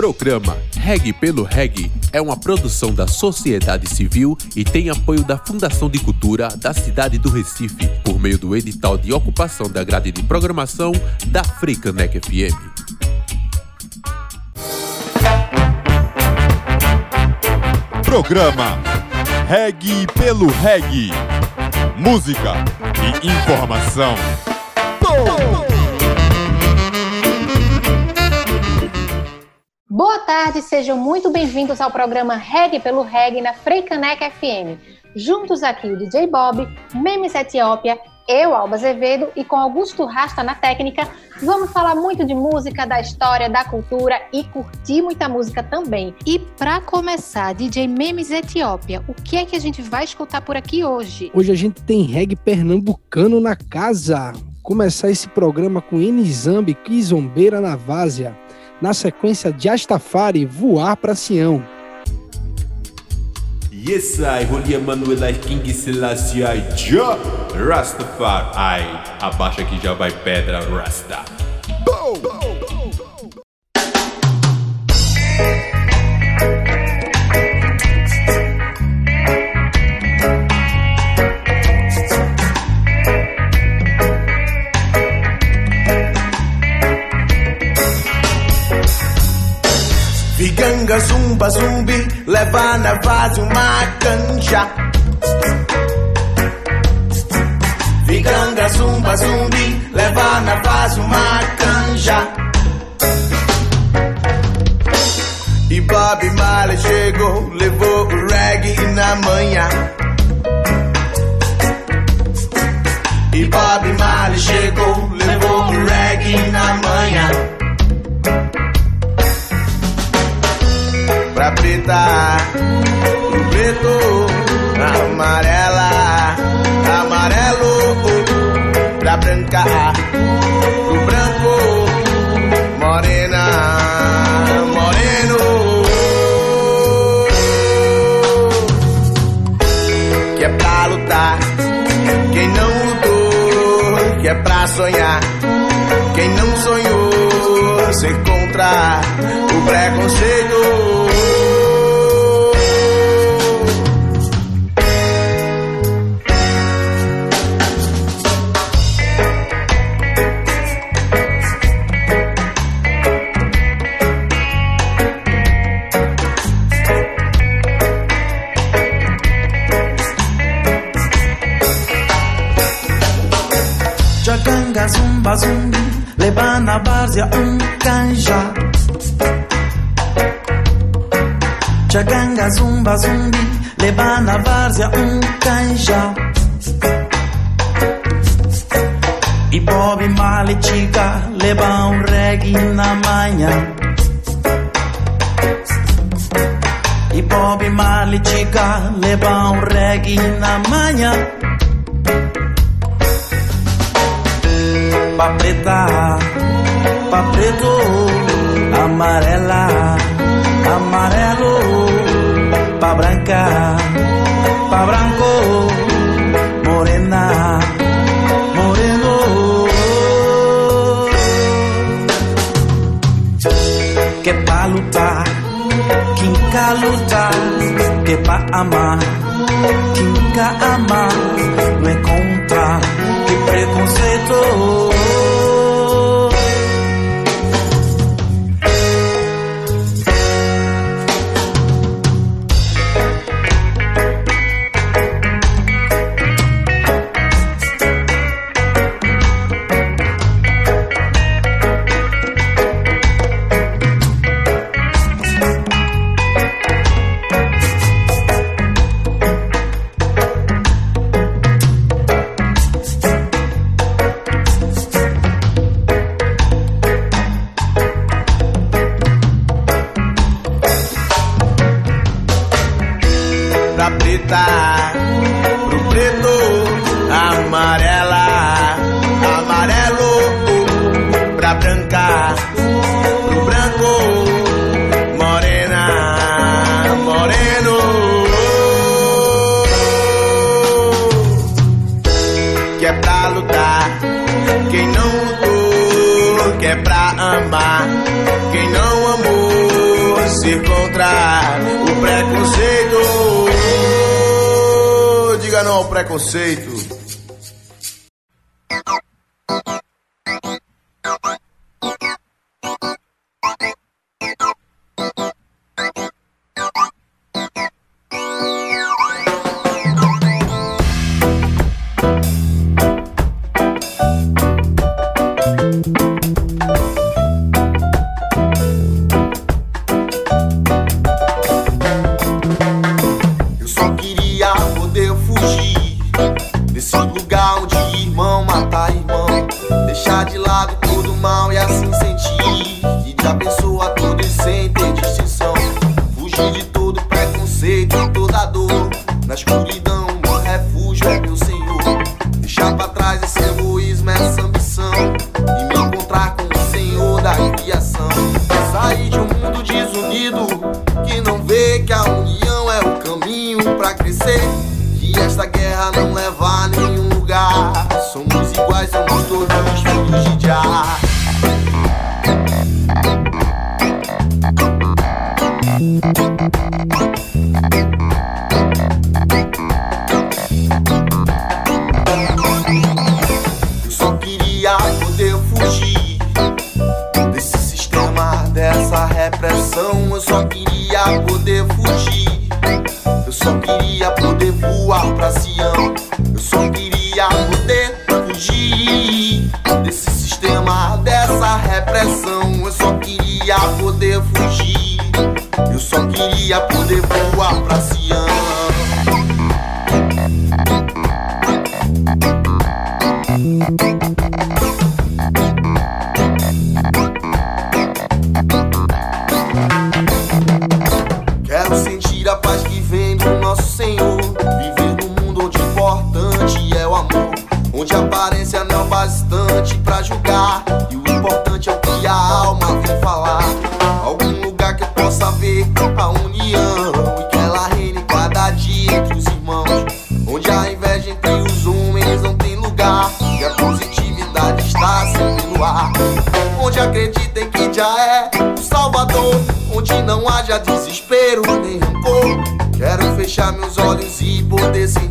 Programa Reg pelo Reg é uma produção da sociedade civil e tem apoio da Fundação de Cultura da cidade do Recife, por meio do edital de ocupação da grade de programação da Frecanec FM. Programa Reg pelo Reg. Música e informação. Boa tarde, sejam muito bem-vindos ao programa Reg pelo Reg na Freicanec FM. Juntos aqui o DJ Bob, Memes Etiópia, eu, Alba Azevedo, e com Augusto Rasta na técnica, vamos falar muito de música, da história, da cultura e curtir muita música também. E para começar, DJ Memes Etiópia, o que é que a gente vai escutar por aqui hoje? Hoje a gente tem reggae pernambucano na casa. Começar esse programa com Enizambi Kizombeira na Várzea. Na sequência, Jastafari, Voar para Sião. Yes, I, Holy Emmanuel, I, King Selassie, I, Ja, Rastafari, I, abaixa que já vai pedra, Rasta. Viganga zumba zumbi, leva na vaza uma canja. Viganga zumba zumbi, leva na vaza uma canja. E Bob Marley chegou, levou o reggae na manhã. E Bob Marley chegou, levou o reggae na manhã. Preta, pro preto, amarela, amarelo, pra branca, pro branco, morena, moreno. Que é pra lutar, quem não lutou, que é pra sonhar, quem não sonhou, se encontrar o preconceito. Várzea um canja. Jaganga zumba zumbi, lebana várzea um canja. E Bob Marley chica, um reggae na manhã. E Bob Marley chica, um reggae na manhã. pa preta, pa preto, amarela, amarelo, pa branca, pa branco, morena, moreno. Que pa lutar, quer lutar, que pa amar, quer amar, é pra lutar. Quem não lutou, quer é pra amar. Quem não amou, se contra o preconceito. Diga não ao preconceito. poder fugir. Eu só queria poder voar pra Sião. Eu só queria poder fugir desse sistema, dessa repressão. Eu só queria poder fugir. Eu só queria poder voar pra Sião. thank não haja desespero nem rancor. Quero fechar meus olhos e poder sentir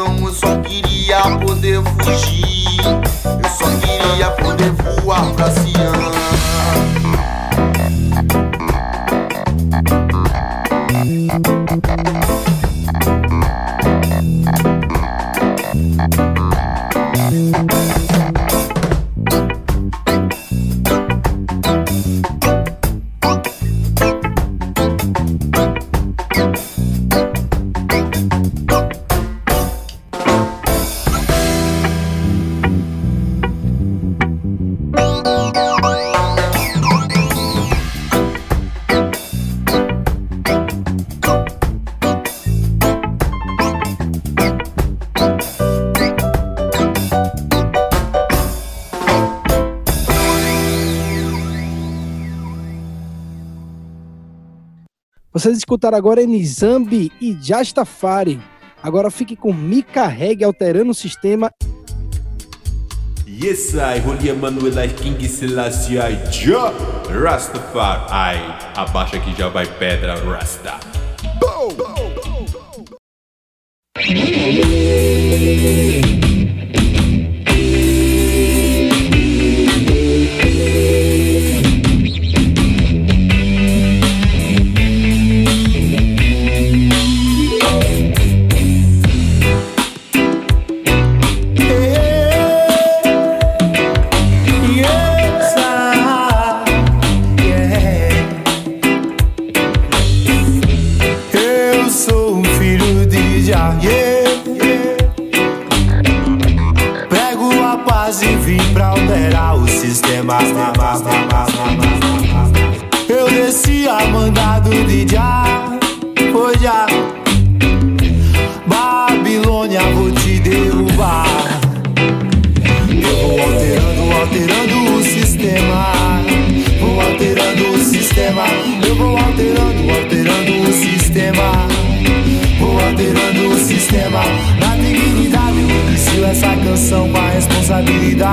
não, eu só queria poder fugir. Eu só queria poder voar pra Sião. Vocês escutaram agora Nizambi e Jastafari. Agora fique com Mika Reg alterando o sistema. Yes, I, Holy Emmanuel, I, King Celestia I, Jah, Rastafari, I. Abaixa que já vai pedra, Rasta. Boom! Boom! Boom! Boom!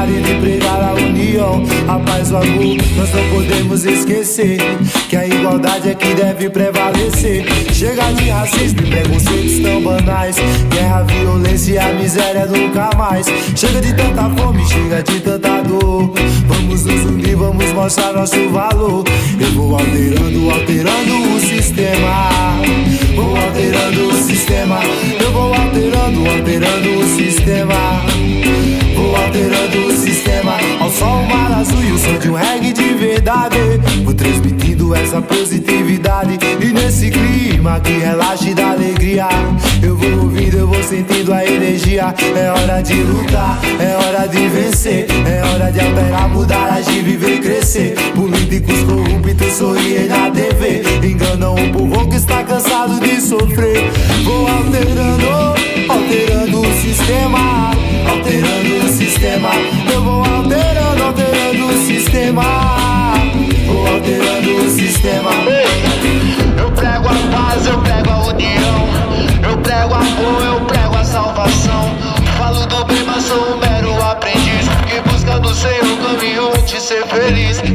Responsabilidade de pregar a união. A paz, o amor, nós não podemos esquecer que a igualdade é que deve prevalecer. Chega de racismo e preconceitos tão banais. Guerra, violência e a miséria nunca mais. Chega de tanta fome, chega de tanta dor. Vamos nos unir, vamos mostrar nosso valor. Eu vou alterando, alterando o sistema. Vou alterando o sistema. Eu vou alterando, alterando o sistema. Vou alterando. Ao sol, o mar azul e o som de um reggae de verdade. Vou transmitindo essa positividade. E nesse clima que relaxa e dá alegria. Eu vou ouvindo, eu vou sentindo a energia. É hora de lutar, é hora de vencer. É hora de alterar, mudar, agir, viver, crescer. Políticos corruptos sorriem na TV. Enganam o povo que está cansado de sofrer. Vou alterando, alterando o sistema. Alterando o sistema. Eu vou alterando sistema. Vou alterando o sistema. Eu prego a paz, eu prego a união. Eu prego amor, eu prego a salvação. Falo do bem, mas sou um mero aprendiz. Que busca o caminho de ser feliz.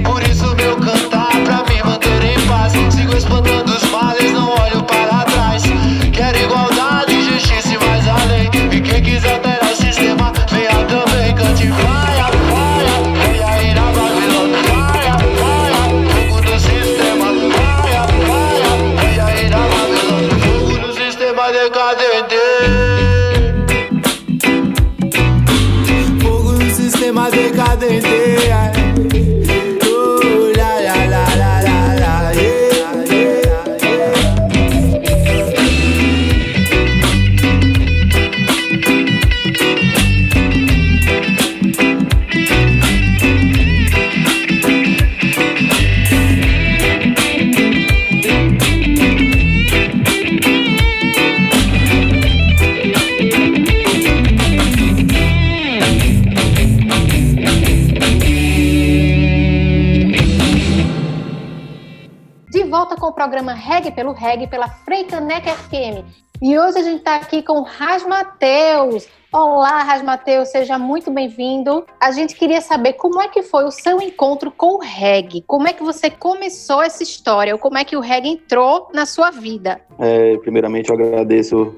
Pelo Reg, pela Freicaneca FM. E hoje a gente está aqui com o Ras Mateus. Olá, Ras Mateus, seja muito bem-vindo. A gente queria saber como é que foi o seu encontro com o reggae. Como é que você começou essa história? Ou como é que o reggae entrou na sua vida? É, primeiramente, eu agradeço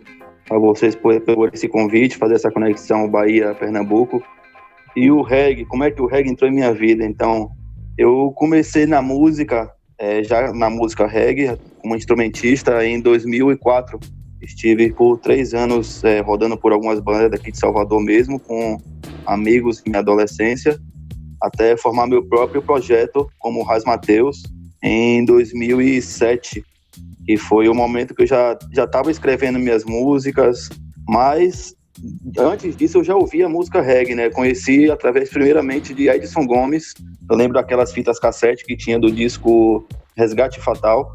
a vocês por, por esse convite, fazer essa conexão Bahia-Pernambuco. E o reggae, como é que o reggae entrou em minha vida? Então, eu comecei na música, é, já na música reggae, como instrumentista em 2004. Estive por três anos é, rodando por algumas bandas daqui de Salvador mesmo, com amigos minha adolescência, até formar meu próprio projeto como Ras Mateus em 2007 que foi o momento que eu já já estava escrevendo minhas músicas, mas antes disso eu já ouvia música reggae, né? Conheci através primeiramente de Edson Gomes. Eu lembro daquelas fitas cassete que tinha do disco Resgate Fatal.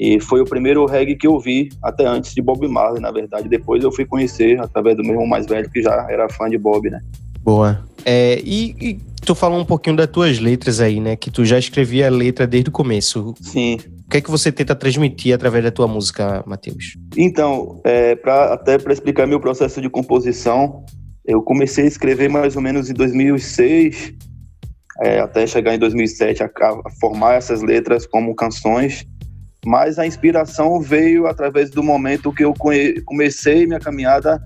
E foi o primeiro reggae que eu vi, até antes de Bob Marley, na verdade. Depois eu fui conhecer através do meu irmão mais velho, que já era fã de Bob, né? Boa. É, e, e tu falou um pouquinho das tuas letras aí, né? Que tu já escrevia a letra desde o começo. Sim. O que é que você tenta transmitir através da tua música, Matheus? Então, é, pra, até para explicar meu processo de composição, eu comecei a escrever mais ou menos em 2006, é, até chegar em 2007 a, a formar essas letras como canções. Mas a inspiração veio através do momento que eu comecei minha caminhada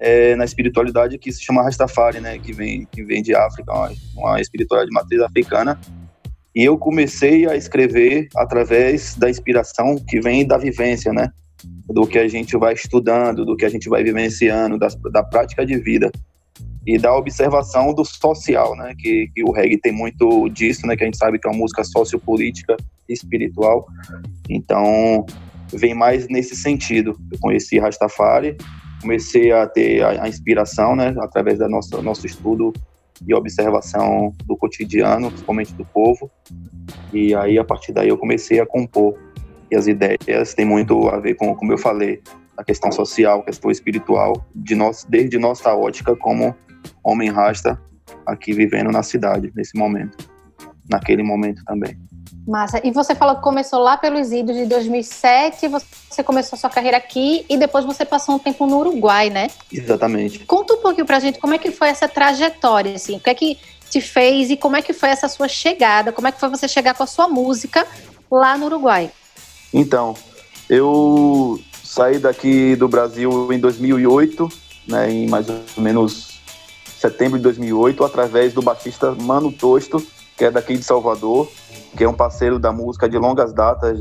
é, na espiritualidade que se chama Rastafari, né? Que vem, que vem de África, uma, espiritualidade de matriz africana. E eu comecei a escrever através da inspiração que vem da vivência, né? Do que a gente vai estudando, do que a gente vai vivenciando, das, da prática de vida e da observação do social, né? Que, que o reggae tem muito disso, né? Que a gente sabe que é uma música sociopolítica e espiritual. Então, vem mais nesse sentido. Eu conheci Rastafari, comecei a ter a, a inspiração, né? Através da nossa nosso estudo e observação do cotidiano, principalmente do povo. E aí, a partir daí, eu comecei a compor. E as ideias têm muito a ver com, como eu falei, a questão social, a questão espiritual, de nós, desde nossa ótica como homem rasta aqui vivendo na cidade, nesse momento. Naquele momento também. Massa. E você falou que começou lá pelos idos de 2007, você começou sua carreira aqui e depois você passou um tempo no Uruguai, né? Exatamente. Conta um pouquinho pra gente como é que foi essa trajetória, assim, o que é que te fez e como é que foi essa sua chegada, como é que foi você chegar com a sua música lá no Uruguai? Então, eu saí daqui do Brasil em 2008, né, em mais ou menos setembro de 2008, através do baixista Mano Tosto, que é daqui de Salvador, que é um parceiro da música de longas datas,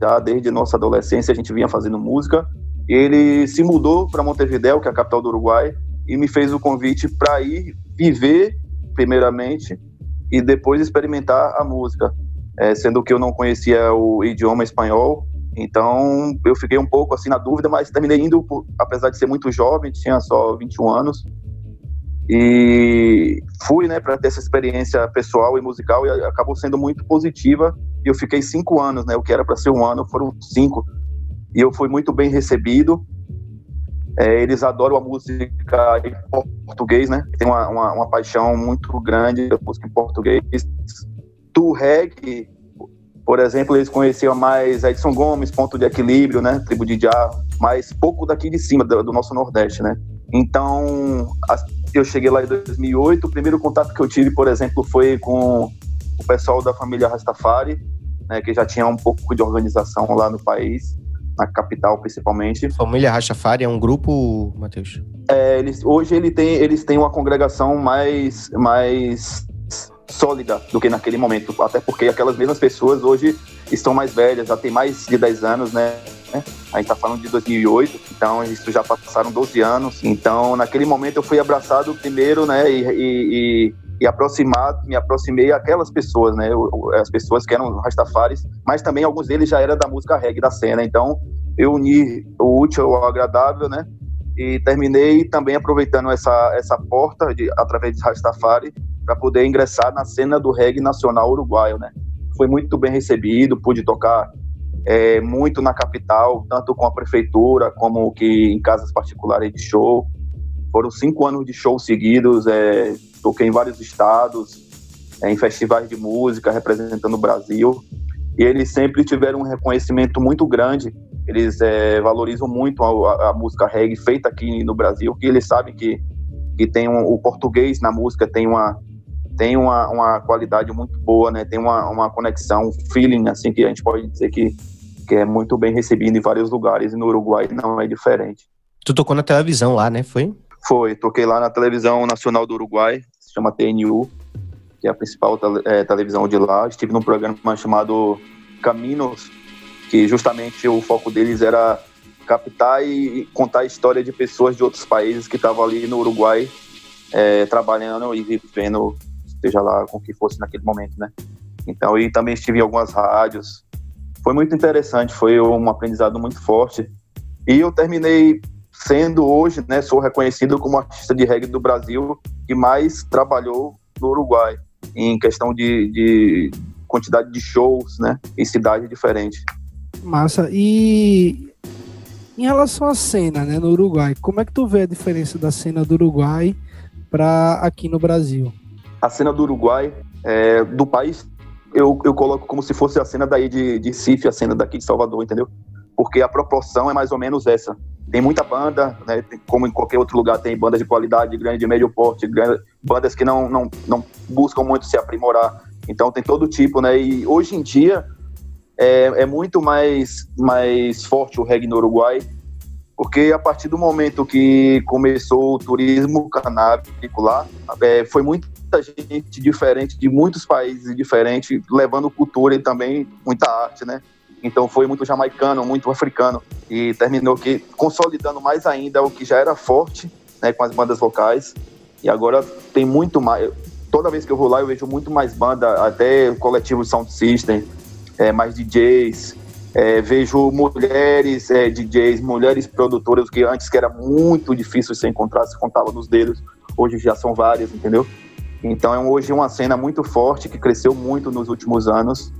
já desde nossa adolescência a gente vinha fazendo música. Ele se mudou para Montevideo, que é a capital do Uruguai, e me fez o convite para ir viver, primeiramente, e depois experimentar a música. É, sendo que eu não conhecia o idioma espanhol, então eu fiquei um pouco assim na dúvida, mas terminei indo, por, apesar de ser muito jovem, tinha só 21 anos, e fui, né, para ter essa experiência pessoal e musical e acabou sendo muito positiva. E eu fiquei cinco anos, né? O que era para ser um ano foram cinco. E eu fui muito bem recebido. É, eles adoram a música em português, né? Tem uma, uma, uma paixão muito grande da música em português. Do reggae, por exemplo, eles conheciam mais Edson Gomes, Ponto de Equilíbrio, né? Tribo de Já, mas pouco daqui de cima, do, do nosso Nordeste, né? Então, as, eu cheguei lá em 2008. O primeiro contato que eu tive, por exemplo, foi com o pessoal da família Rastafari, né, que já tinha um pouco de organização lá no país, na capital principalmente. Família Rastafari é um grupo, Matheus? É, eles, hoje ele tem, eles têm uma congregação mais, mais sólida do que naquele momento, até porque aquelas mesmas pessoas hoje estão mais velhas, já tem mais de 10 anos, né? A gente está falando de 2008, então isso já passaram 12 anos. Então, naquele momento eu fui abraçado primeiro, né, e, e, e aproximado, me aproximei aquelas pessoas, né, as pessoas que eram rastafares, mas também alguns deles já eram da música reggae da cena. Então, eu uni o útil ao agradável, né, e terminei também aproveitando essa essa porta de, através de Rastafari para poder ingressar na cena do reggae nacional uruguaio, né. Foi muito bem recebido, pude tocar é, muito na capital, tanto com a prefeitura como que em casas particulares de show. Foram cinco anos de shows seguidos, é, toquei em vários estados, é, em festivais de música, representando o Brasil. E eles sempre tiveram um reconhecimento muito grande. Eles é, valorizam muito a, a, música reggae feita aqui no Brasil, que eles sabem que, que tem um, o português na música tem uma tem uma, uma qualidade muito boa, né? Tem uma, uma conexão, um feeling, assim, que a gente pode dizer que, que é muito bem recebido em vários lugares. E no Uruguai não é diferente. Tu tocou na televisão lá, né? Foi? Foi. Toquei lá na televisão nacional do Uruguai, se chama TNU, que é a principal tele, é, televisão de lá. Estive num programa chamado Caminos, que justamente o foco deles era captar e contar a história de pessoas de outros países que estavam ali no Uruguai é, trabalhando e vivendo seja lá com o que fosse naquele momento, né? Então, e também estive em algumas rádios. Foi muito interessante, foi um aprendizado muito forte. E eu terminei sendo hoje, né, sou reconhecido como artista de reggae do Brasil que mais trabalhou no Uruguai em questão de, de quantidade de shows, né, em cidade diferente. Massa. E em relação à cena, né, no Uruguai, como é que tu vê a diferença da cena do Uruguai para aqui no Brasil? A cena do Uruguai, é, do país, eu, eu coloco como se fosse a cena daí de, de Cif, a cena daqui de Salvador, entendeu? Porque a proporção é mais ou menos essa. Tem muita banda, né, como em qualquer outro lugar, tem bandas de qualidade, grande, de médio porte, grande, bandas que não, não, não buscam muito se aprimorar. Então tem todo tipo, né? E hoje em dia é, é muito mais, mais forte o reggae no Uruguai, porque a partir do momento que começou o turismo canábico lá, é, foi muita gente diferente de muitos países diferentes, levando cultura e também muita arte, né? Então foi muito jamaicano, muito africano e terminou que consolidando mais ainda o que já era forte, né, com as bandas locais. E agora tem muito mais. Toda vez que eu vou lá eu vejo muito mais banda, até coletivo sound system, é, mais DJs, é, vejo mulheres é, DJs, mulheres produtoras, que antes que era muito difícil se encontrar, se contava nos dedos, hoje já são várias, entendeu? Então é hoje uma cena muito forte que cresceu muito nos últimos anos.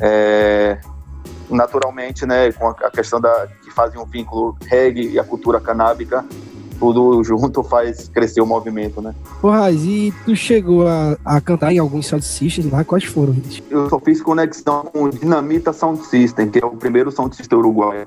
É, naturalmente, né, com a questão da que fazem um vínculo reggae e a cultura canábica, tudo junto faz crescer o movimento, né? Ô, Raiz, e tu chegou a, a cantar em alguns sound systems lá? Quais foram? Eu só fiz conexão com o Dinamita Sound System, que é o primeiro sound system uruguaio.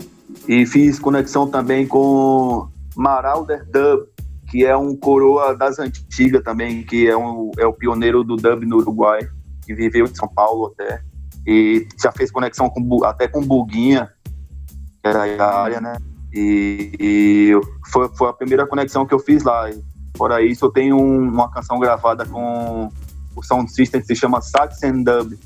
E fiz conexão também com Marauder Dub, que é um coroa das antigas também, que é, um, é o pioneiro do dub no Uruguai, que viveu em São Paulo até. E já fez conexão com, até com Buguinha, que era a área, né? E, e foi, foi a primeira conexão que eu fiz lá. E, fora isso, eu tenho um, uma canção gravada com o sound system que se chama Sax and Dub,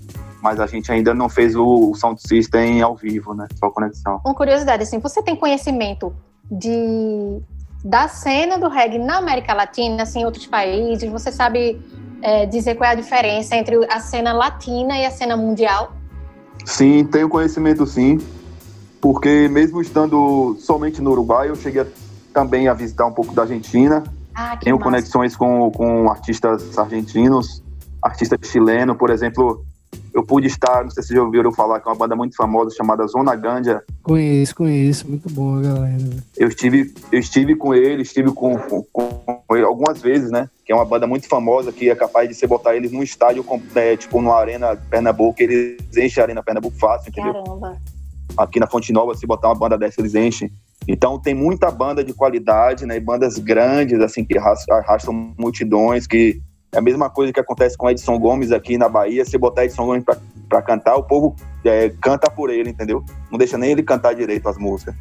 mas a gente ainda não fez o, o sound system ao vivo, né? Só conexão. Uma curiosidade, assim, você tem conhecimento de da cena do reggae na América Latina, assim, em outros países? Você sabe é, dizer qual é a diferença entre a cena latina e a cena mundial? Sim, tenho conhecimento sim porque mesmo estando somente no Uruguai, eu cheguei também a visitar um pouco da Argentina. Ah, Tenho massa. conexões com, com artistas argentinos, artista chileno, por exemplo. Eu pude estar, não sei se já ouviram falar, que é uma banda muito famosa chamada Zona Gândia. Conheço, conheço, muito boa, galera. Eu estive, eu estive com ele, estive com, com, com ele algumas vezes, né? Que é uma banda muito famosa que é capaz de você botar eles num estádio, é, tipo numa arena Pernambuco, eles enchem a arena Pernambuco fácil, entendeu? Caramba. Aqui na Fonte Nova, se botar uma banda dessa, eles enchem. Então tem muita banda de qualidade, né? Bandas grandes, assim, que arrastam, multidões, que é a mesma coisa que acontece com Edson Gomes aqui na Bahia. Se botar Edson Gomes pra, pra cantar, o povo é, canta por ele, entendeu? Não deixa nem ele cantar direito as músicas.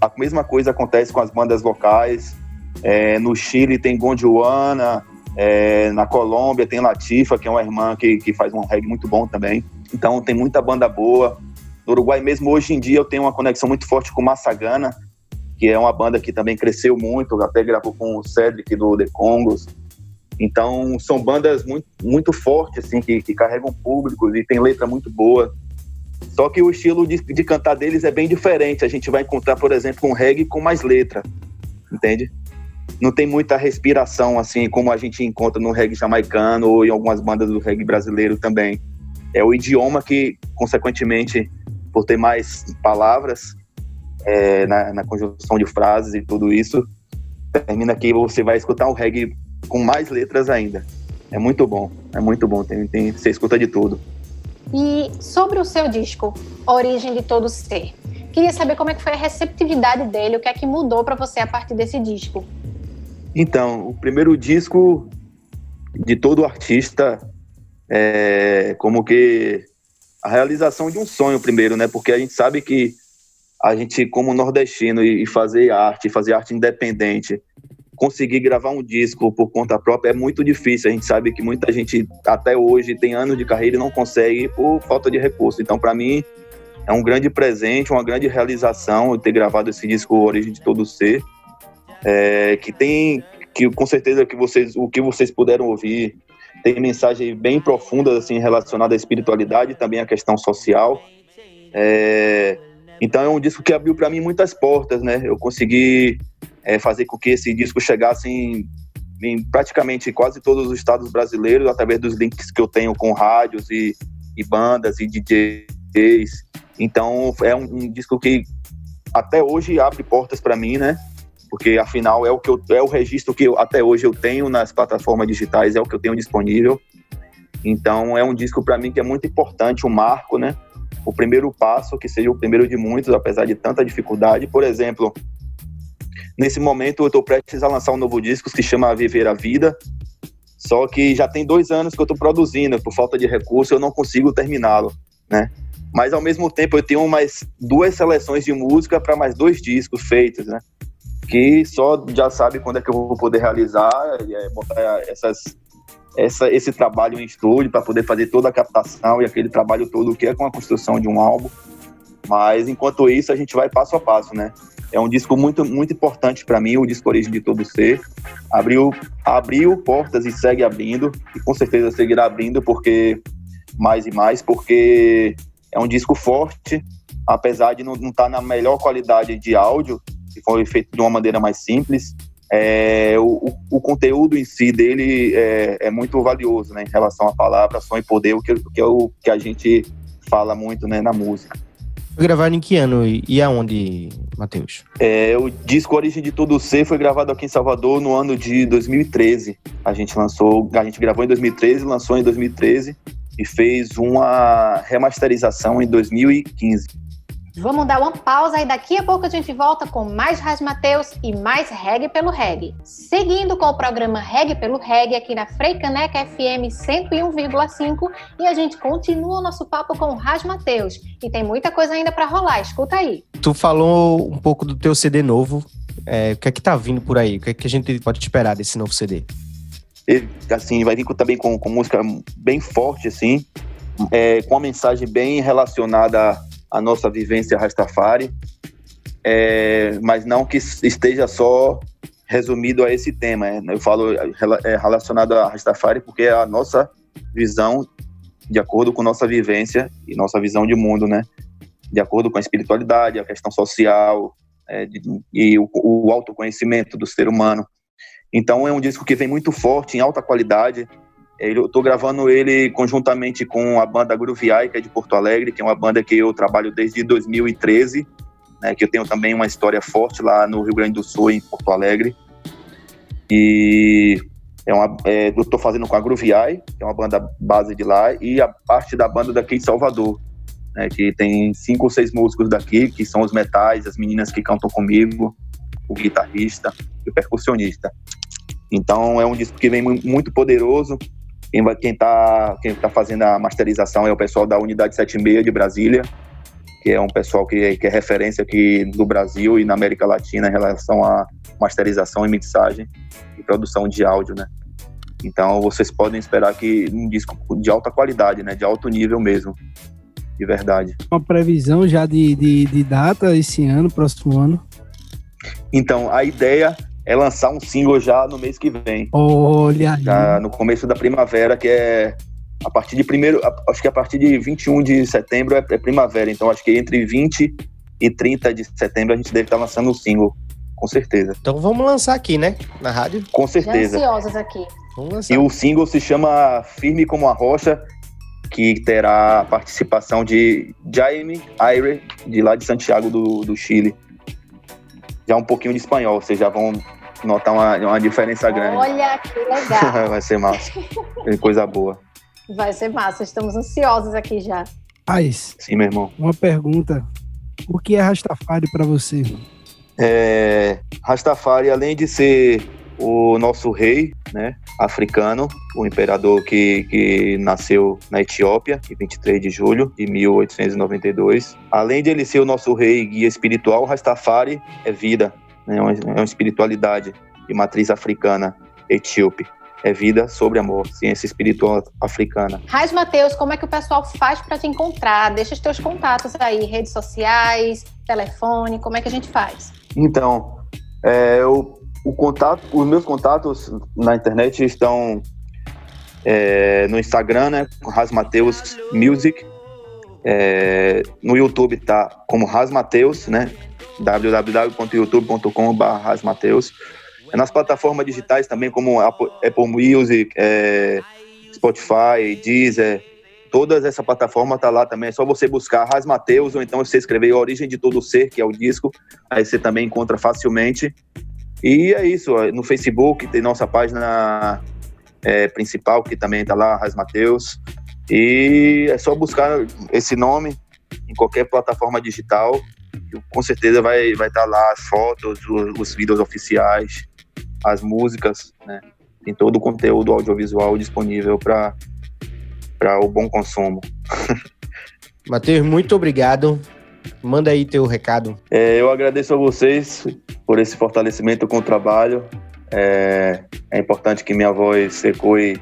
A mesma coisa acontece com as bandas locais. É, no Chile tem Gondwana, é, na Colômbia tem Latifa, que é uma irmã que, que faz um reggae muito bom também. Então tem muita banda boa. No Uruguai mesmo, hoje em dia, eu tenho uma conexão muito forte com Massagana, que é uma banda que também cresceu muito, até gravou com o Cedric do The Congos. Então, são bandas muito, muito fortes, assim, que, que carregam públicos e tem letra muito boa. Só que o estilo de, de cantar deles é bem diferente. A gente vai encontrar, por exemplo, um reggae com mais letra, entende? Não tem muita respiração, assim, como a gente encontra no reggae jamaicano ou em algumas bandas do reggae brasileiro também. É o idioma que, consequentemente, por ter mais palavras é, na, na, conjunção de frases e tudo isso, termina que você vai escutar um reggae com mais letras ainda. É muito bom, é muito bom, tem, tem, você escuta de tudo. E sobre o seu disco, Origem de Todo Ser, queria saber como é que foi a receptividade dele, o que é que mudou para você a partir desse disco? Então, o primeiro disco de todo artista é como que a realização de um sonho primeiro, né? Porque a gente sabe que a gente, como nordestino, e fazer arte, fazer arte independente, conseguir gravar um disco por conta própria é muito difícil. A gente sabe que muita gente, até hoje, tem anos de carreira e não consegue por falta de recurso. Então, para mim, é um grande presente, uma grande realização eu ter gravado esse disco Origem de Todo Ser, é, que tem, que com certeza que vocês, o que vocês puderam ouvir, tem mensagens bem profundas assim relacionadas à espiritualidade e também à questão social. É, então é um disco que abriu para mim muitas portas, né? Eu consegui é, fazer com que esse disco chegasse em, em, praticamente quase todos os estados brasileiros através dos links que eu tenho com rádios e, e bandas e DJs. Então é um, um disco que até hoje abre portas para mim, né? Porque afinal é o que eu, é o registro que eu, até hoje eu tenho nas plataformas digitais, é o que eu tenho disponível. Então é um disco para mim que é muito importante, um marco, né? O primeiro passo, que seja o primeiro de muitos, apesar de tanta dificuldade. Por exemplo, nesse momento eu estou prestes a lançar um novo disco que se chama Viver a Vida, só que já tem dois anos que eu estou produzindo, por falta de recurso eu não consigo terminá-lo, né? Mas ao mesmo tempo eu tenho mais duas seleções de música para mais dois discos feitos, né? Que só já sabe quando é que eu vou poder realizar, é, botar essas, essa, esse trabalho em estúdio para poder fazer toda a captação e aquele trabalho todo que é com a construção de um álbum. Mas enquanto isso, a gente vai passo a passo, né? É um disco muito, muito importante para mim, o disco Origem de Todo Ser. Abriu, abriu portas e segue abrindo, e com certeza seguirá abrindo, porque mais e mais, porque é um disco forte, apesar de não estar tá na melhor qualidade de áudio, que foi feito de uma maneira mais simples, é, o, o, conteúdo em si dele é, é, muito valioso, né, em relação à palavra, som e poder, o que, que é o que a gente fala muito, né, na música. Foi gravado em que ano e aonde, Matheus? É, o disco Origem de Tudo Ser foi gravado aqui em Salvador no ano de 2013. A gente lançou, a gente gravou em 2013, lançou em 2013 e fez uma remasterização em 2015. Vamos dar uma pausa e daqui a pouco a gente volta com mais Raz Mateus e mais Reggae pelo Reggae. Seguindo com o programa Reggae pelo Reggae aqui na Freicaneca FM 101,5 e a gente continua o nosso papo com o Raz Mateus. E tem muita coisa ainda para rolar, escuta aí. Tu falou um pouco do teu CD novo. É, o que é que tá vindo por aí? O que é que a gente pode esperar desse novo CD? Ele, assim, vai vir também com, com música bem forte, assim, é, com uma mensagem bem relacionada a nossa vivência Rastafari, é, mas não que esteja só resumido a esse tema. É, eu falo é, relacionado a Rastafari porque é a nossa visão de acordo com nossa vivência e nossa visão de mundo, né? De acordo com a espiritualidade, a questão social é, de, e o, o autoconhecimento do ser humano. Então é um disco que vem muito forte, em alta qualidade, eu estou gravando ele conjuntamente com a banda Grooviai, que é de Porto Alegre, que é uma banda que eu trabalho desde 2013, né, que eu tenho também uma história forte lá no Rio Grande do Sul, em Porto Alegre. E é uma, é, eu estou fazendo com a Grooviai, que é uma banda base de lá, e a parte da banda daqui de Salvador, né, que tem cinco ou seis músicos daqui, que são os metais, as meninas que cantam comigo, o guitarrista e o percussionista. Então é um disco que vem muito poderoso, quem vai, quem tá, quem tá fazendo a masterização é o pessoal da Unidade 76 de Brasília, que é um pessoal que, que é referência aqui do Brasil e na América Latina em relação a masterização e mixagem e produção de áudio, né? Então vocês podem esperar que um disco de alta qualidade, né? De alto nível mesmo, de verdade. Uma previsão já de, de, de data esse ano, próximo ano? Então, a ideia é lançar um single já no mês que vem. Olha aí. Já no começo da primavera, que é a partir de primeiro, acho que a partir de 21 de setembro é, é primavera, então acho que entre 20 e 30 de setembro a gente deve estar lançando um single, com certeza. Então vamos lançar aqui, né, na rádio? Com certeza. Já ansiosas aqui. Vamos lançar. E o single se chama Firme como a Rocha, que terá a participação de Jaime Aire, de lá de Santiago do, do Chile. Já um pouquinho de espanhol, vocês já vão notar uma, uma diferença grande. Olha que legal. Vai ser massa. coisa boa. Vai ser massa. Estamos ansiosos aqui já. Paz. Sim, meu irmão. Uma pergunta. O que é Rastafari para você? É, Rastafari, além de ser o nosso rei, né, africano, o imperador que, que nasceu na Etiópia, em 23 de julho de 1892. Além de ele ser o nosso rei e guia espiritual, Rastafari é vida, né? é, uma, uma espiritualidade de matriz africana etíope. É vida sobre amor, ciência espiritual africana. Raiz Mateus, como é que o pessoal faz para te encontrar? Deixa os teus contatos aí, redes sociais, telefone, como é que a gente faz? Então, é, o, o contato, os meus contatos na internet estão é, no Instagram, né, Ras Mateus Music. É, no YouTube tá como Ras Mateus, né, www.youtube.com.br Rasmateus. É nas plataformas digitais também, como Apple, Music, é, Spotify, Deezer, todas essa plataforma tá lá também. É só você buscar Rasmateus ou então você escrever a Origem de Todo Ser, que é o disco, aí você também encontra facilmente. E é isso, no Facebook tem nossa página é, principal, que também tá lá, Rasmateus. E é só buscar esse nome em qualquer plataforma digital com certeza vai vai estar tá lá as fotos, os, os, vídeos oficiais, as músicas, né? Tem todo o conteúdo audiovisual disponível para para o bom consumo. Matheus, muito obrigado. Manda aí teu recado. É, eu agradeço a vocês por esse fortalecimento com o trabalho. É, é importante que minha voz ecoe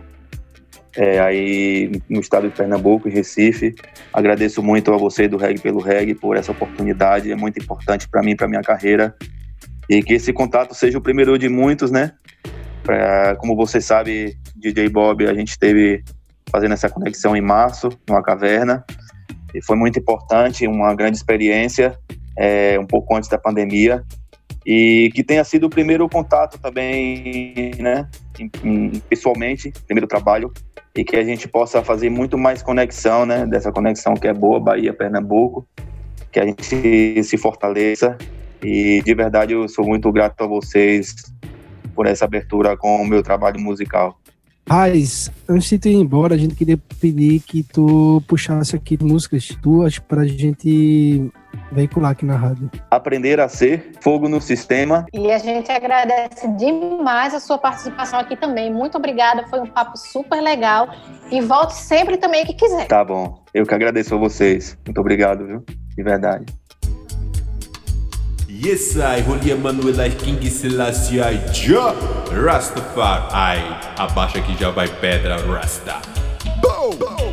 é, aí no estado de Pernambuco, em Recife. Agradeço muito a você do Reg pelo Reg por essa oportunidade, é muito importante para mim, para minha carreira. E que esse contato seja o primeiro de muitos, né? Pra, como você sabe, DJ Bob, a gente esteve fazendo essa conexão em março, numa caverna, e foi muito importante, uma grande experiência, é, um pouco antes da pandemia. e que tenha sido o primeiro contato também, né, pessoalmente, primeiro trabalho, e que a gente possa fazer muito mais conexão, né, dessa conexão que é boa, Bahia-Pernambuco, que a gente se fortaleça, e de verdade eu sou muito grato a vocês por essa abertura com o meu trabalho musical. Raiz, antes de tu ir embora, a gente queria pedir que tu puxasse aqui músicas tuas pra gente veicular aqui na rádio. Aprender a ser fogo no sistema. E a gente agradece demais a sua participação aqui também. Muito obrigada, foi um papo super legal. E volte sempre também que quiser. Tá bom. Eu que agradeço a vocês. Muito obrigado, viu? De verdade. Yes, I, Holy Emanuel, King Selassie, I, Rastafari, abaixa que já vai pedra, Rasta. Boom! Boom!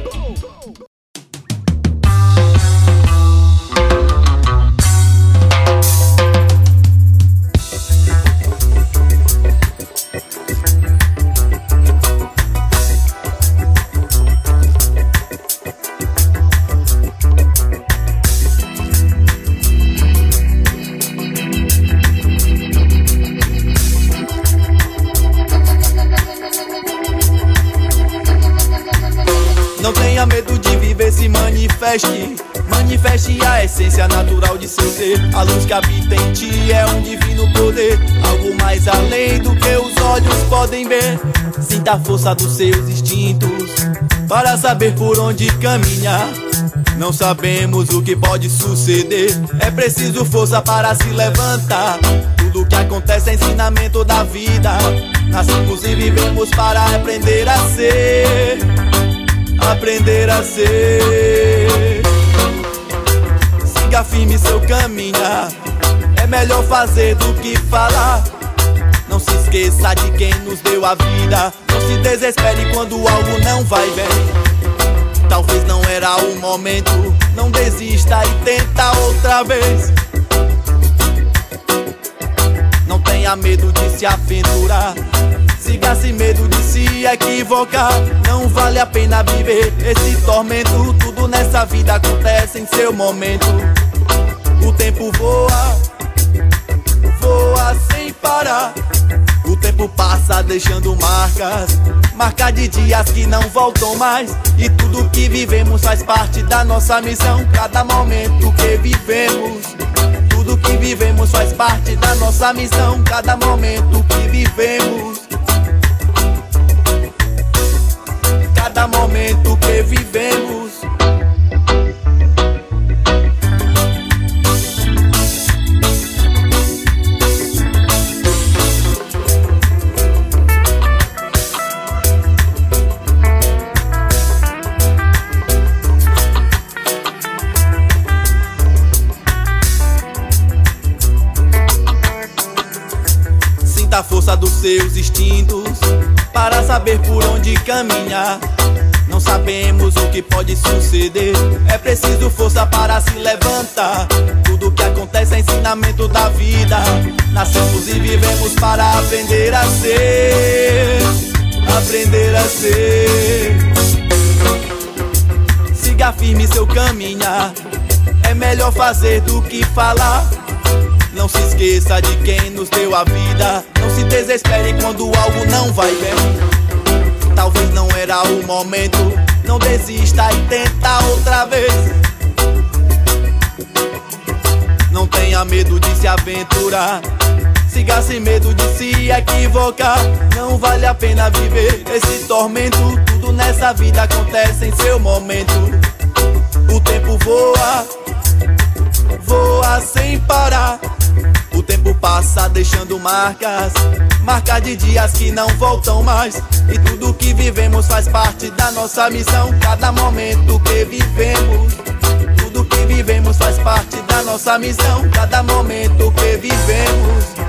Manifeste, manifeste a essência natural de seu ser. A luz que habita em ti é um divino poder, algo mais além do que os olhos podem ver. Sinta a força dos seus instintos para saber por onde caminhar. Não sabemos o que pode suceder, é preciso força para se levantar. Tudo que acontece é ensinamento da vida. Nascemos e vivemos para aprender a ser aprender a ser. Siga firme seu caminhar, é melhor fazer do que falar. Não se esqueça de quem nos deu a vida. Não se desespere quando algo não vai bem. Talvez não era o momento. Não desista e tenta outra vez. Não tenha medo de se aventurar. Siga sem medo de se equivocar. Não vale a pena viver esse tormento. Tudo nessa vida acontece em seu momento. O tempo voa, voa sem parar. O tempo passa deixando marcas, marca de dias que não voltam mais. E tudo que vivemos faz parte da nossa missão. Cada momento que vivemos, tudo que vivemos faz parte da nossa missão. Cada momento que vivemos. Cada momento que vivemos. Sinta a força dos seus instintos para saber por onde caminhar. O que pode suceder. É preciso força para se levantar. Tudo que acontece é ensinamento da vida. Nascemos e vivemos para aprender a ser. Aprender a ser. Siga firme seu caminhar. É melhor fazer do que falar. Não se esqueça de quem nos deu a vida. Não se desespere quando algo não vai bem. Talvez não era o momento. Não desista e tenta outra vez. Não tenha medo de se aventurar. Siga sem medo de se equivocar. Não vale a pena viver esse tormento. Tudo nessa vida acontece em seu momento. O tempo voa, voa sem parar. O tempo passa deixando marcas, marca de dias que não voltam mais. E tudo que vivemos faz parte da nossa missão. Cada momento que vivemos, tudo que vivemos faz parte da nossa missão. Cada momento que vivemos.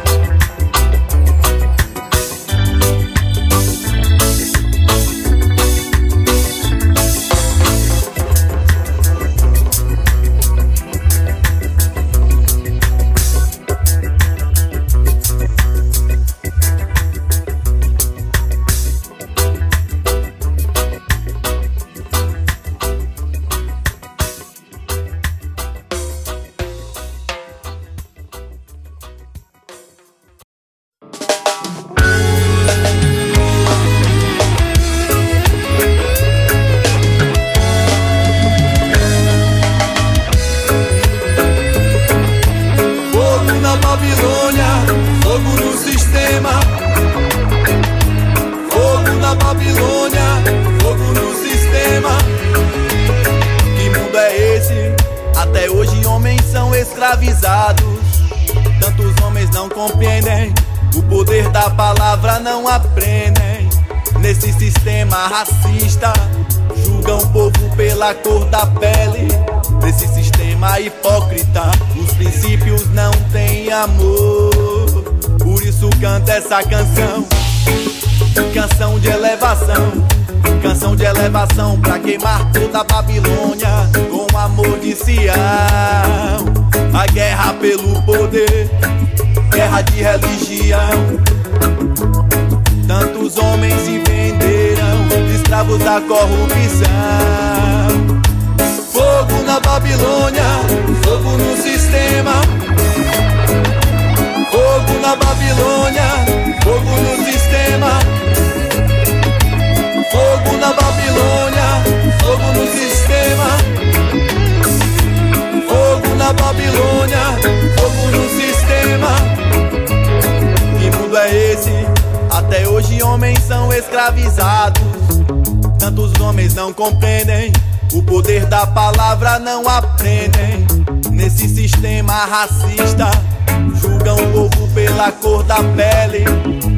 Até hoje homens são escravizados. Tantos homens não compreendem. O poder da palavra não aprendem. Nesse sistema racista, julgam o povo pela cor da pele.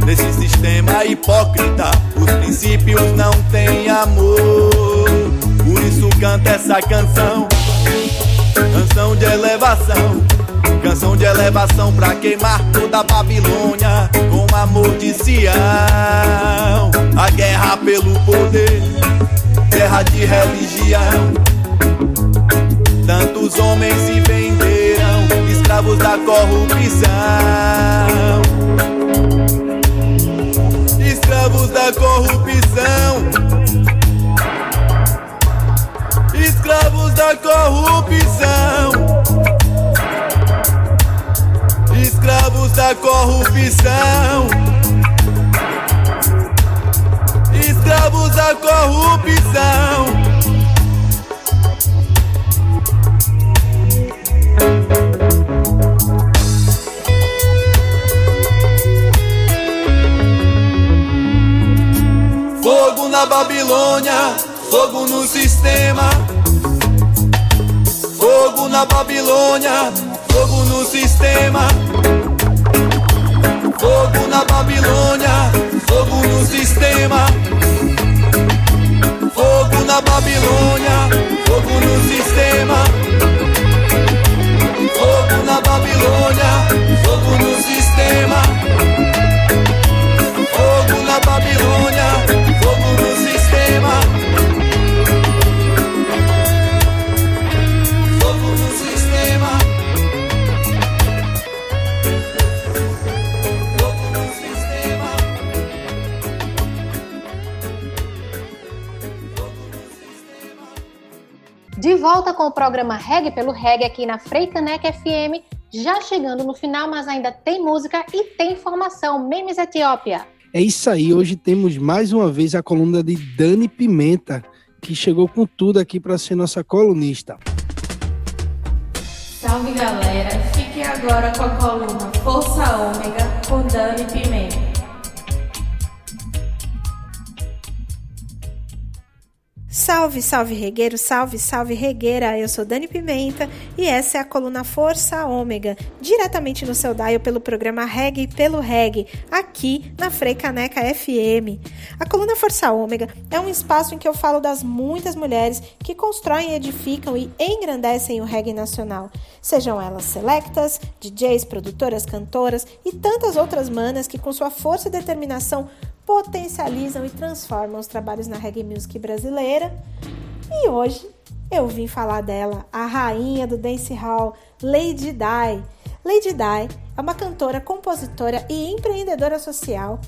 Nesse sistema hipócrita, os princípios não têm amor. Por isso canta essa canção, canção de elevação. Canção de elevação pra queimar toda a Babilônia com amor de Sião. A guerra pelo poder, guerra de religião. Tantos homens se venderam, escravos da corrupção. Escravos da corrupção. Escravos da corrupção. Escravos da corrupção. Escravos da corrupção. Fogo na Babilônia, fogo no sistema. Fogo na Babilônia, sistema. Fogo na Babilônia, fogo no sistema. Fogo na Babilônia, fogo no sistema. Fogo na Babilônia, fogo no sistema. Volta com o programa Reg pelo Reg aqui na Freicanec FM, já chegando no final, mas ainda tem música e tem informação. Memes Etiópia. É isso aí, hoje temos mais uma vez a coluna de Dani Pimenta, que chegou com tudo aqui para ser nossa colunista. Salve galera, fiquem agora com a coluna Salve, salve regueiro, salve, salve regueira. Eu sou Dani Pimenta e essa é a coluna Força Ômega, diretamente no seu dial pelo programa Reg pelo Reg, aqui na Freicaneca FM. A coluna Força Ômega é um espaço em que eu falo das muitas mulheres que constroem, edificam e engrandecem o reggae nacional. Sejam elas selectas, DJs, produtoras, cantoras e tantas outras manas que com sua força e determinação potencializam e transformam os trabalhos na reggae music brasileira. E hoje eu vim falar dela, a rainha do dancehall, Lady Di. Lady Di é uma cantora, compositora e empreendedora social.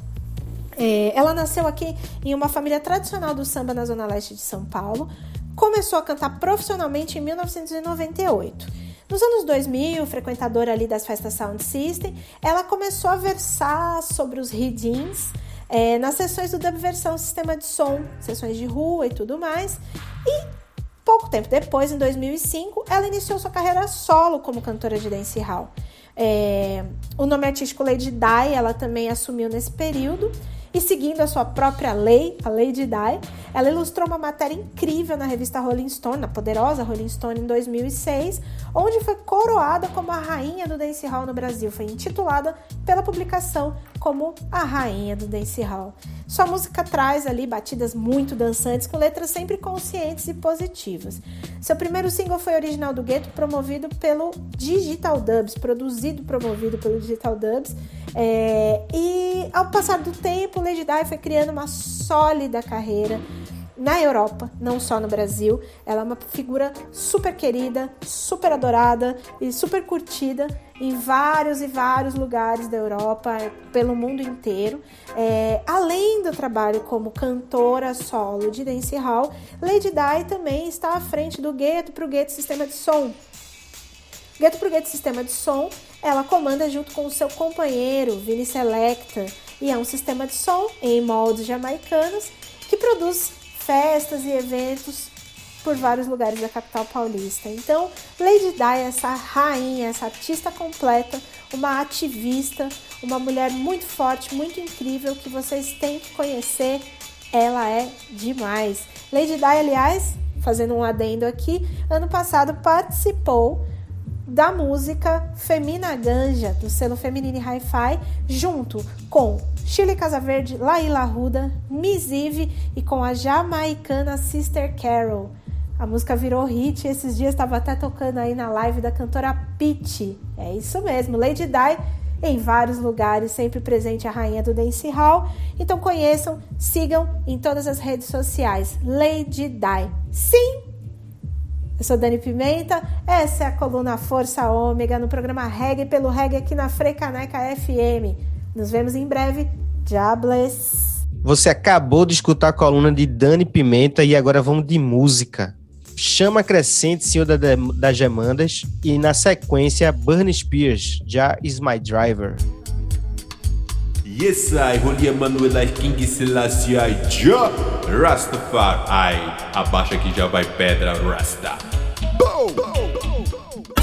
É, ela nasceu aqui em uma família tradicional do samba na zona leste de São Paulo. Começou a cantar profissionalmente em 1998. Nos anos 2000, frequentadora ali das festas Sound System, ela começou a versar sobre os readings é, nas sessões do Dubversão Sistema de Som, sessões de rua e tudo mais. E pouco tempo depois, em 2005, ela iniciou sua carreira solo como cantora de dancehall. É, o nome artístico Lady Di ela também assumiu nesse período e seguindo a sua própria lei, a Lady Di, ela ilustrou uma matéria incrível na revista Rolling Stone, na poderosa Rolling Stone em 2006, onde foi coroada como a rainha do dancehall no Brasil. Foi intitulada pela publicação como a rainha do dancehall. Sua música traz ali batidas muito dançantes com letras sempre conscientes e positivas. Seu primeiro single foi original do Gueto, promovido pelo Digital Dubs, produzido e promovido pelo Digital Dubs. É, e ao passar do tempo, Lady Di foi criando uma sólida carreira na Europa, não só no Brasil. Ela é uma figura super querida, super adorada e super curtida em vários e vários lugares da Europa, pelo mundo inteiro. É, além do trabalho como cantora solo de dancehall, Lady Di também está à frente do Gueto para o Gueto Sistema de Som. Gueto o Gueto Sistema de Som, ela comanda junto com o seu companheiro, Vini Selecta, e é um sistema de som em moldes jamaicanos que produz festas e eventos por vários lugares da capital paulista. Então, Lady Di é essa rainha, essa artista completa, uma ativista, uma mulher muito forte, muito incrível que vocês têm que conhecer. Ela é demais. Lady Di, aliás, fazendo um adendo aqui, ano passado participou da música Femina Ganja, do selo Feminine Hi-Fi, junto com Chile Casaverde, Laila Ruda, Miss Eve e com a jamaicana Sister Carol. A música virou hit esses dias estava até tocando aí na live da cantora Peach. É isso mesmo, Lady Di em vários lugares, sempre presente a rainha do dance hall. Então conheçam, sigam em todas as redes sociais. Lady Di. Sim, eu sou Dani Pimenta, essa é a coluna Força Ômega no programa Reggae pelo Reggae aqui na Freicaneca FM. Nos vemos em breve. Jobless. Você acabou de escutar a coluna de Dani Pimenta e agora vamos de música. Chama Crescente, Senhor das Demandas e na sequência Burn Spears, Já Is My Driver. Yes, I, Holy Emanuel, King Selassie, I, Ja, Rastafari, abaixa que já vai pedra, Rasta.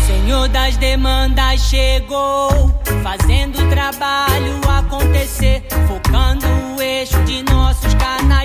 Senhor das demandas chegou, fazendo o trabalho acontecer, focando o eixo de nossos canais,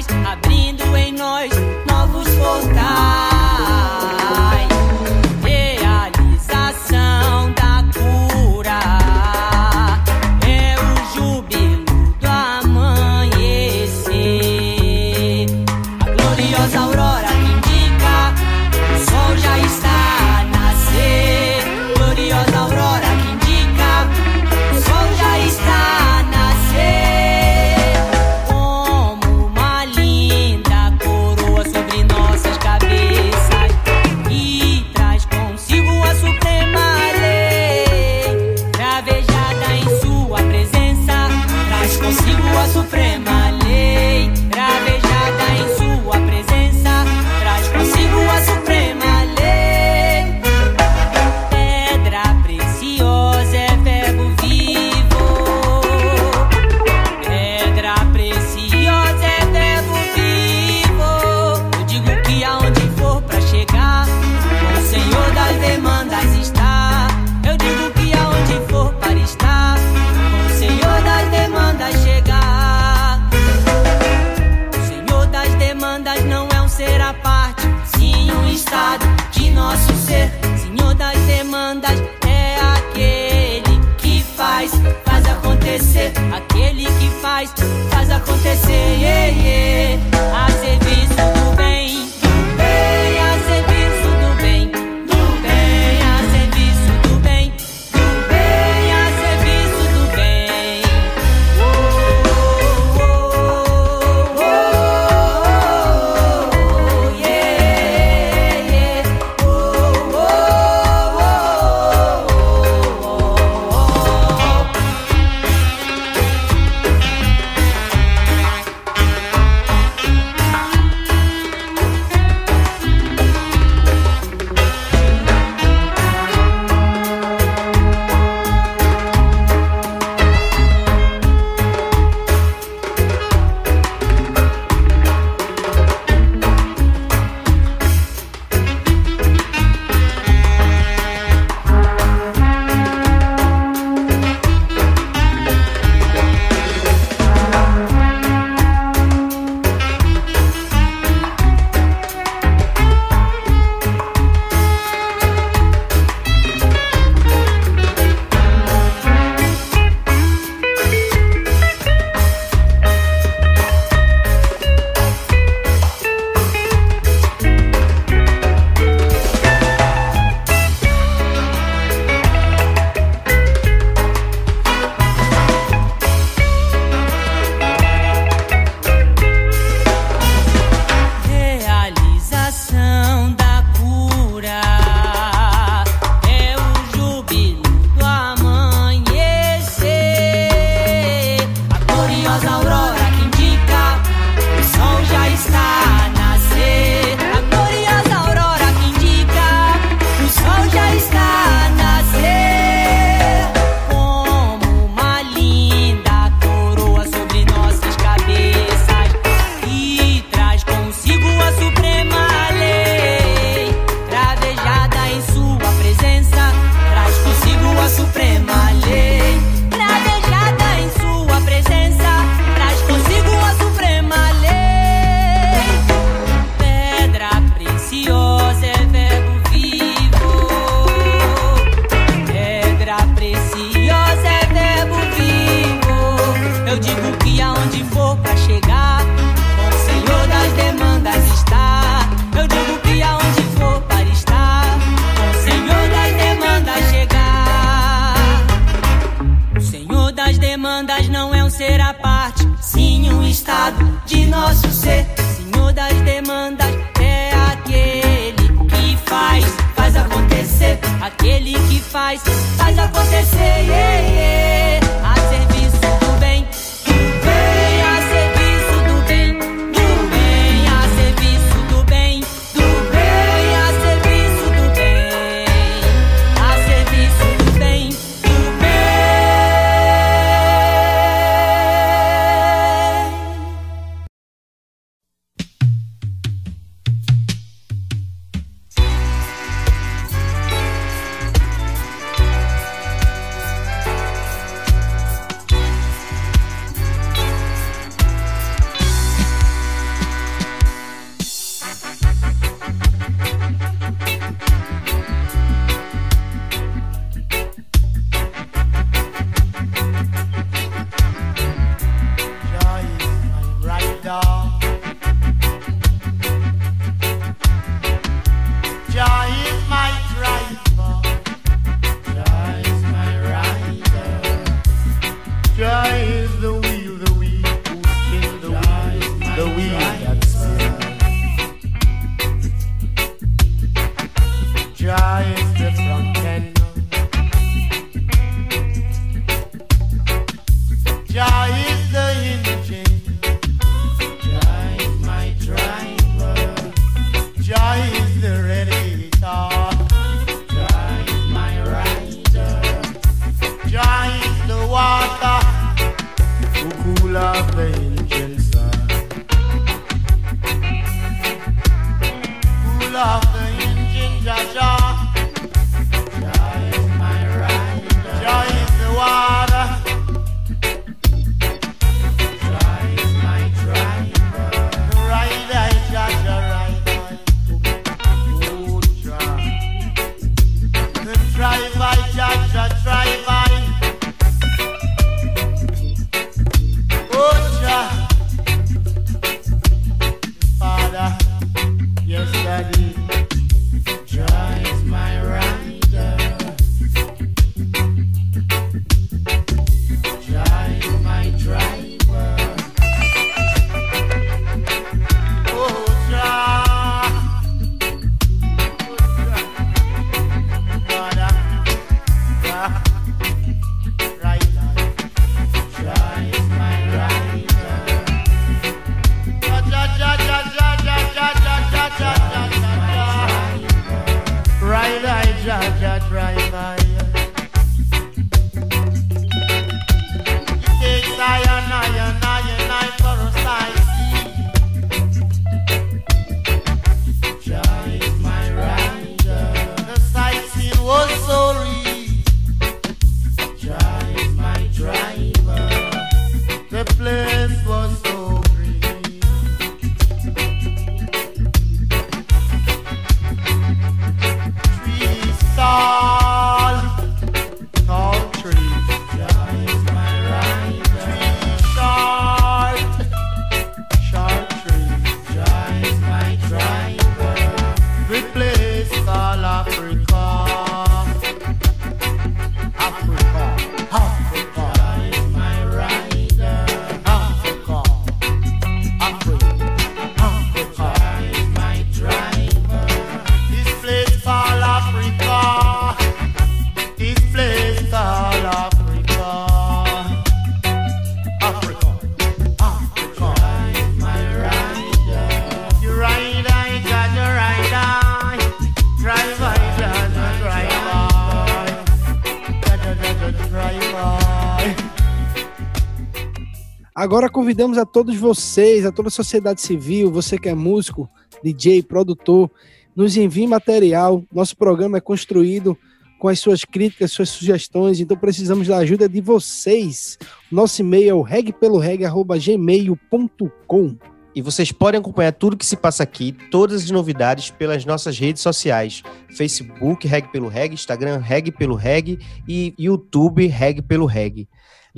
Agora convidamos a todos vocês, a toda a sociedade civil, você que é músico, DJ, produtor, nos envie material. Nosso programa é construído com as suas críticas, suas sugestões, então precisamos da ajuda de vocês. Nosso e-mail é o regpeloreg.gmail.com. E vocês podem acompanhar tudo que se passa aqui, todas as novidades pelas nossas redes sociais: Facebook, Reg pelo Reg, Instagram, Reg pelo Reg e YouTube, Reg pelo Reg.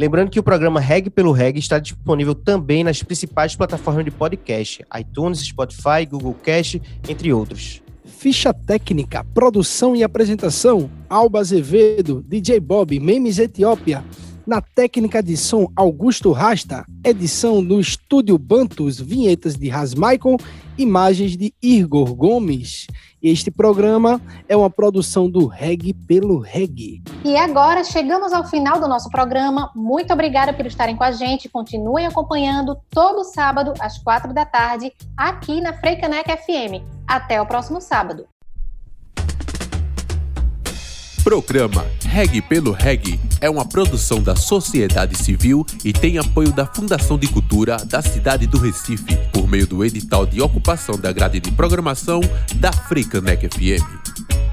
Lembrando que o programa Reg pelo Reg está disponível também nas principais plataformas de podcast, iTunes, Spotify, Google Cast, entre outros. Ficha técnica, produção e apresentação: Alba Azevedo, DJ Bob, Memes Etiópia. Na técnica de som, Augusto Rasta. Edição no Estúdio Bantus, vinhetas de Rasmaicon, imagens de Igor Gomes. Este programa é uma produção do Reg pelo Reg. E agora chegamos ao final do nosso programa. Muito obrigada por estarem com a gente. Continuem acompanhando todo sábado às quatro da tarde aqui na Freicanec FM. Até o próximo sábado. Programa Reg pelo Reg é uma produção da sociedade civil e tem apoio da Fundação de Cultura da cidade do Recife, por meio do edital de ocupação da grade de programação da Frecanec FM.